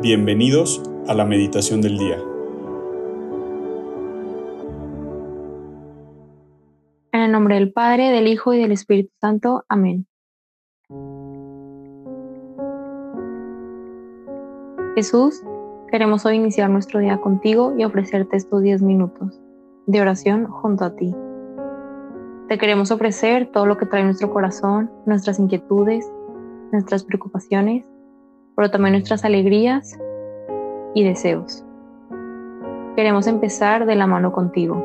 Bienvenidos a la meditación del día. En el nombre del Padre, del Hijo y del Espíritu Santo. Amén. Jesús, queremos hoy iniciar nuestro día contigo y ofrecerte estos 10 minutos de oración junto a ti. Te queremos ofrecer todo lo que trae nuestro corazón, nuestras inquietudes, nuestras preocupaciones pero también nuestras alegrías y deseos. Queremos empezar de la mano contigo.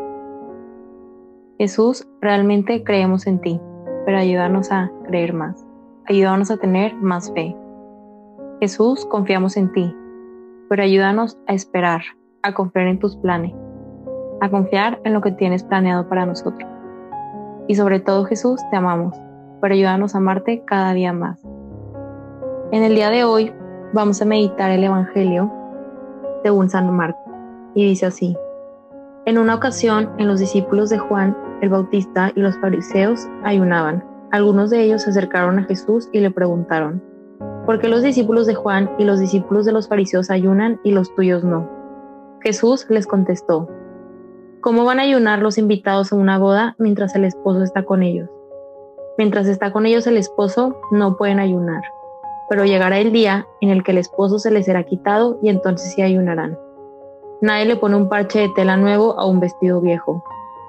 Jesús, realmente creemos en ti, pero ayúdanos a creer más. Ayúdanos a tener más fe. Jesús, confiamos en ti, pero ayúdanos a esperar, a confiar en tus planes, a confiar en lo que tienes planeado para nosotros. Y sobre todo, Jesús, te amamos, pero ayúdanos a amarte cada día más. En el día de hoy vamos a meditar el Evangelio según San Marcos. Y dice así, en una ocasión en los discípulos de Juan el Bautista y los fariseos ayunaban. Algunos de ellos se acercaron a Jesús y le preguntaron, ¿por qué los discípulos de Juan y los discípulos de los fariseos ayunan y los tuyos no? Jesús les contestó, ¿cómo van a ayunar los invitados a una boda mientras el esposo está con ellos? Mientras está con ellos el esposo, no pueden ayunar pero llegará el día en el que el esposo se le será quitado y entonces sí ayunarán. Nadie le pone un parche de tela nuevo a un vestido viejo,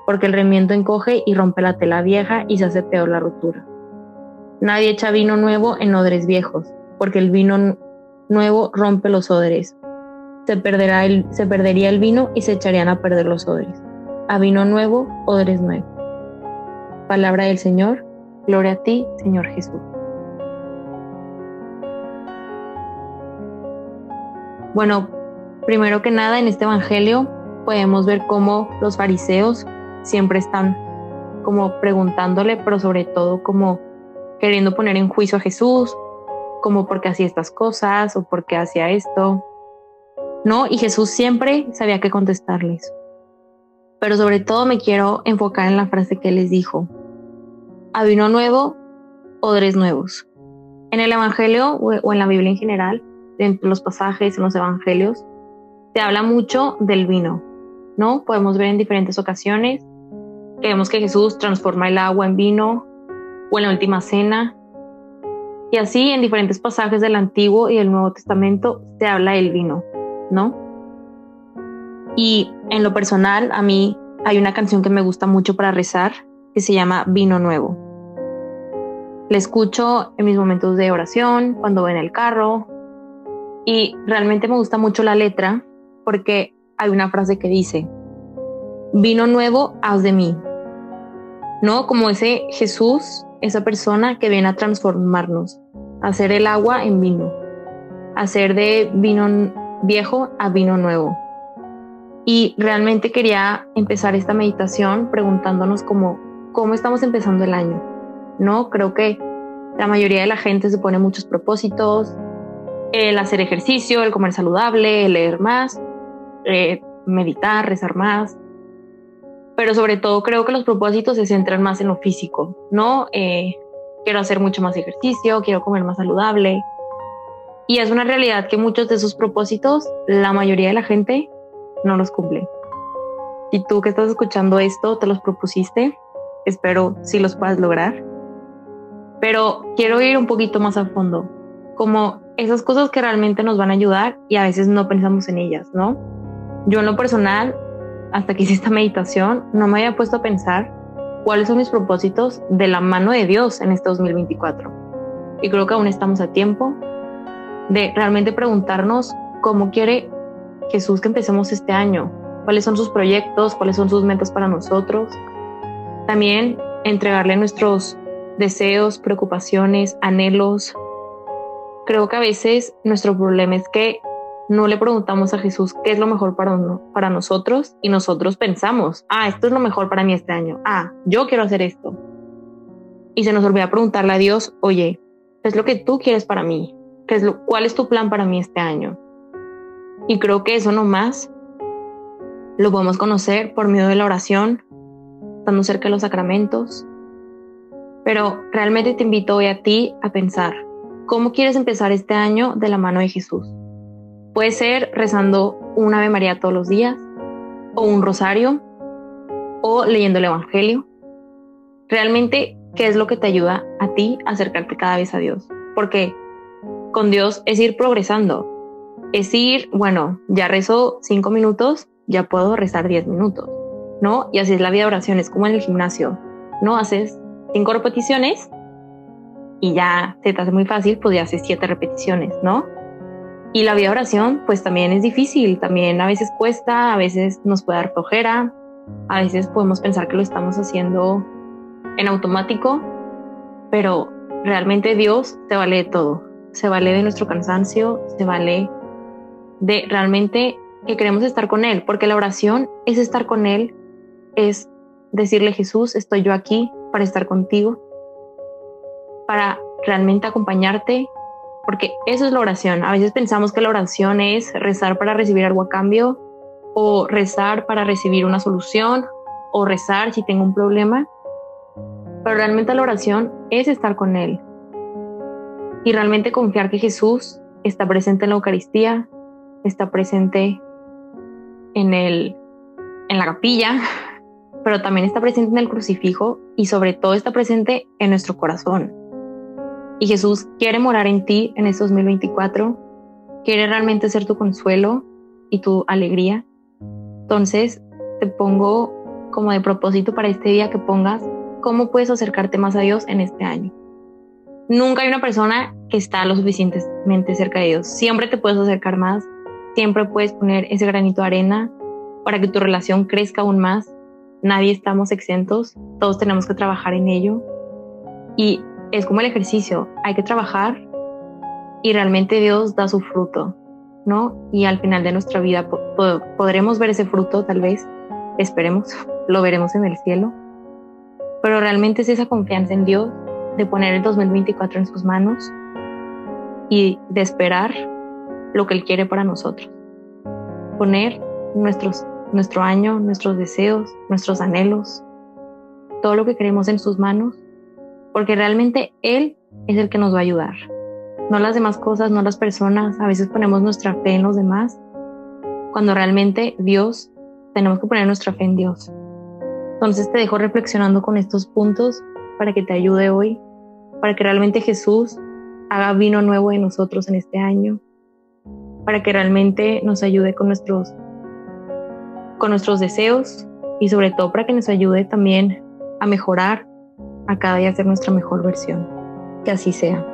porque el remiendo encoge y rompe la tela vieja y se hace peor la rotura. Nadie echa vino nuevo en odres viejos, porque el vino nuevo rompe los odres. Se, perderá el, se perdería el vino y se echarían a perder los odres. A vino nuevo, odres nuevos. Palabra del Señor, gloria a ti, Señor Jesús. Bueno, primero que nada en este Evangelio podemos ver cómo los fariseos siempre están como preguntándole, pero sobre todo como queriendo poner en juicio a Jesús, como por qué hacía estas cosas o por qué hacía esto. ¿No? Y Jesús siempre sabía qué contestarles. Pero sobre todo me quiero enfocar en la frase que les dijo. A vino nuevo, odres nuevos. En el Evangelio o en la Biblia en general, en los pasajes, en los evangelios, se habla mucho del vino, ¿no? Podemos ver en diferentes ocasiones que vemos que Jesús transforma el agua en vino o en la última cena. Y así en diferentes pasajes del Antiguo y del Nuevo Testamento se habla del vino, ¿no? Y en lo personal, a mí hay una canción que me gusta mucho para rezar que se llama Vino Nuevo. La escucho en mis momentos de oración, cuando voy en el carro, y realmente me gusta mucho la letra porque hay una frase que dice, vino nuevo, haz de mí. ¿No? Como ese Jesús, esa persona que viene a transformarnos, hacer el agua en vino, hacer de vino viejo a vino nuevo. Y realmente quería empezar esta meditación preguntándonos cómo, cómo estamos empezando el año. ¿No? Creo que la mayoría de la gente se pone muchos propósitos, el hacer ejercicio, el comer saludable, el leer más, eh, meditar, rezar más. Pero sobre todo creo que los propósitos se centran más en lo físico, ¿no? Eh, quiero hacer mucho más ejercicio, quiero comer más saludable. Y es una realidad que muchos de esos propósitos, la mayoría de la gente no los cumple. Si tú que estás escuchando esto te los propusiste, espero si los puedas lograr. Pero quiero ir un poquito más a fondo como esas cosas que realmente nos van a ayudar y a veces no pensamos en ellas, ¿no? Yo en lo personal, hasta que hice esta meditación, no me había puesto a pensar cuáles son mis propósitos de la mano de Dios en este 2024. Y creo que aún estamos a tiempo de realmente preguntarnos cómo quiere Jesús que empecemos este año, cuáles son sus proyectos, cuáles son sus metas para nosotros. También entregarle nuestros deseos, preocupaciones, anhelos, creo que a veces nuestro problema es que no le preguntamos a Jesús qué es lo mejor para, para nosotros y nosotros pensamos, ah, esto es lo mejor para mí este año, ah, yo quiero hacer esto. Y se nos olvida preguntarle a Dios, oye, ¿qué es lo que tú quieres para mí? ¿Qué es lo, ¿Cuál es tu plan para mí este año? Y creo que eso nomás lo podemos conocer por medio de la oración, estando cerca de los sacramentos. Pero realmente te invito hoy a ti a pensar, ¿Cómo quieres empezar este año de la mano de Jesús? Puede ser rezando un Ave María todos los días, o un rosario, o leyendo el Evangelio. Realmente, ¿qué es lo que te ayuda a ti a acercarte cada vez a Dios? Porque con Dios es ir progresando. Es ir, bueno, ya rezo cinco minutos, ya puedo rezar diez minutos, ¿no? Y así es la vida de oración, es como en el gimnasio, ¿no? Haces cinco repeticiones y ya se te hace muy fácil, pues ya haces siete repeticiones, ¿no? Y la de oración, pues también es difícil, también a veces cuesta, a veces nos puede dar flojera, a veces podemos pensar que lo estamos haciendo en automático, pero realmente Dios se vale de todo, se vale de nuestro cansancio, se vale de realmente que queremos estar con Él, porque la oración es estar con Él, es decirle Jesús, estoy yo aquí para estar contigo, para realmente acompañarte, porque eso es la oración. A veces pensamos que la oración es rezar para recibir algo a cambio, o rezar para recibir una solución, o rezar si tengo un problema, pero realmente la oración es estar con Él y realmente confiar que Jesús está presente en la Eucaristía, está presente en, el, en la capilla, pero también está presente en el crucifijo y sobre todo está presente en nuestro corazón. Y Jesús quiere morar en ti en este 2024, quiere realmente ser tu consuelo y tu alegría. Entonces, te pongo como de propósito para este día que pongas cómo puedes acercarte más a Dios en este año. Nunca hay una persona que está lo suficientemente cerca de Dios. Siempre te puedes acercar más, siempre puedes poner ese granito de arena para que tu relación crezca aún más. Nadie estamos exentos, todos tenemos que trabajar en ello. Y es como el ejercicio, hay que trabajar y realmente Dios da su fruto, ¿no? Y al final de nuestra vida podremos ver ese fruto, tal vez, esperemos, lo veremos en el cielo. Pero realmente es esa confianza en Dios de poner el 2024 en sus manos y de esperar lo que Él quiere para nosotros. Poner nuestros, nuestro año, nuestros deseos, nuestros anhelos, todo lo que queremos en sus manos, porque realmente Él es el que nos va a ayudar. No las demás cosas, no las personas. A veces ponemos nuestra fe en los demás, cuando realmente Dios, tenemos que poner nuestra fe en Dios. Entonces te dejo reflexionando con estos puntos para que te ayude hoy, para que realmente Jesús haga vino nuevo en nosotros en este año, para que realmente nos ayude con nuestros, con nuestros deseos y sobre todo para que nos ayude también a mejorar, a cada día ser nuestra mejor versión. Que así sea.